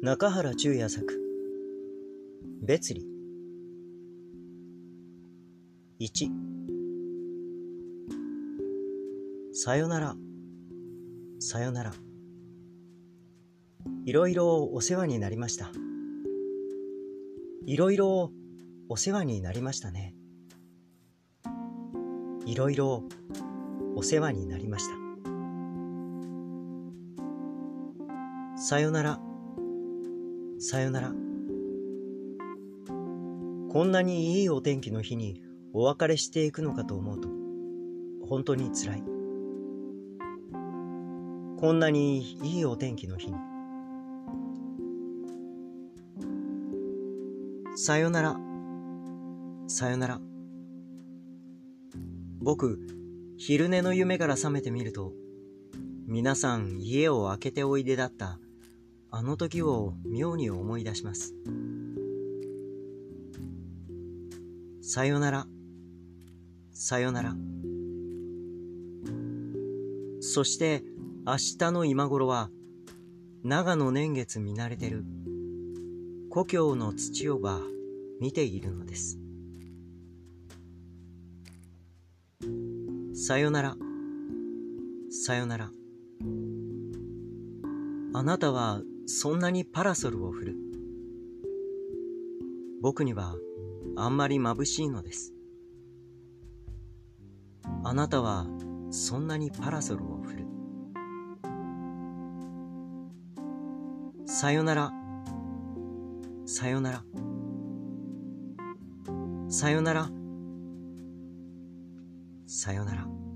中原中也作。別離。1さよなら。さよなら。いろいろお世話になりました。いろいろお世話になりましたね。いろいろお世話になりました。さよなら。さよなら。こんなにいいお天気の日にお別れしていくのかと思うと、本当につらい。こんなにいいお天気の日に。さよなら、さよなら。僕、昼寝の夢から覚めてみると、皆さん家を開けておいでだったあの時を妙に思い出します。さよなら、さよなら。そして明日の今頃は長野年月見慣れてる故郷の土をば見ているのです。さよなら、さよなら。あなたはそんなにパラソルを振る。僕にはあんまり眩しいのです。あなたはそんなにパラソルを振る。さよなら、さよなら、さよなら、さよなら。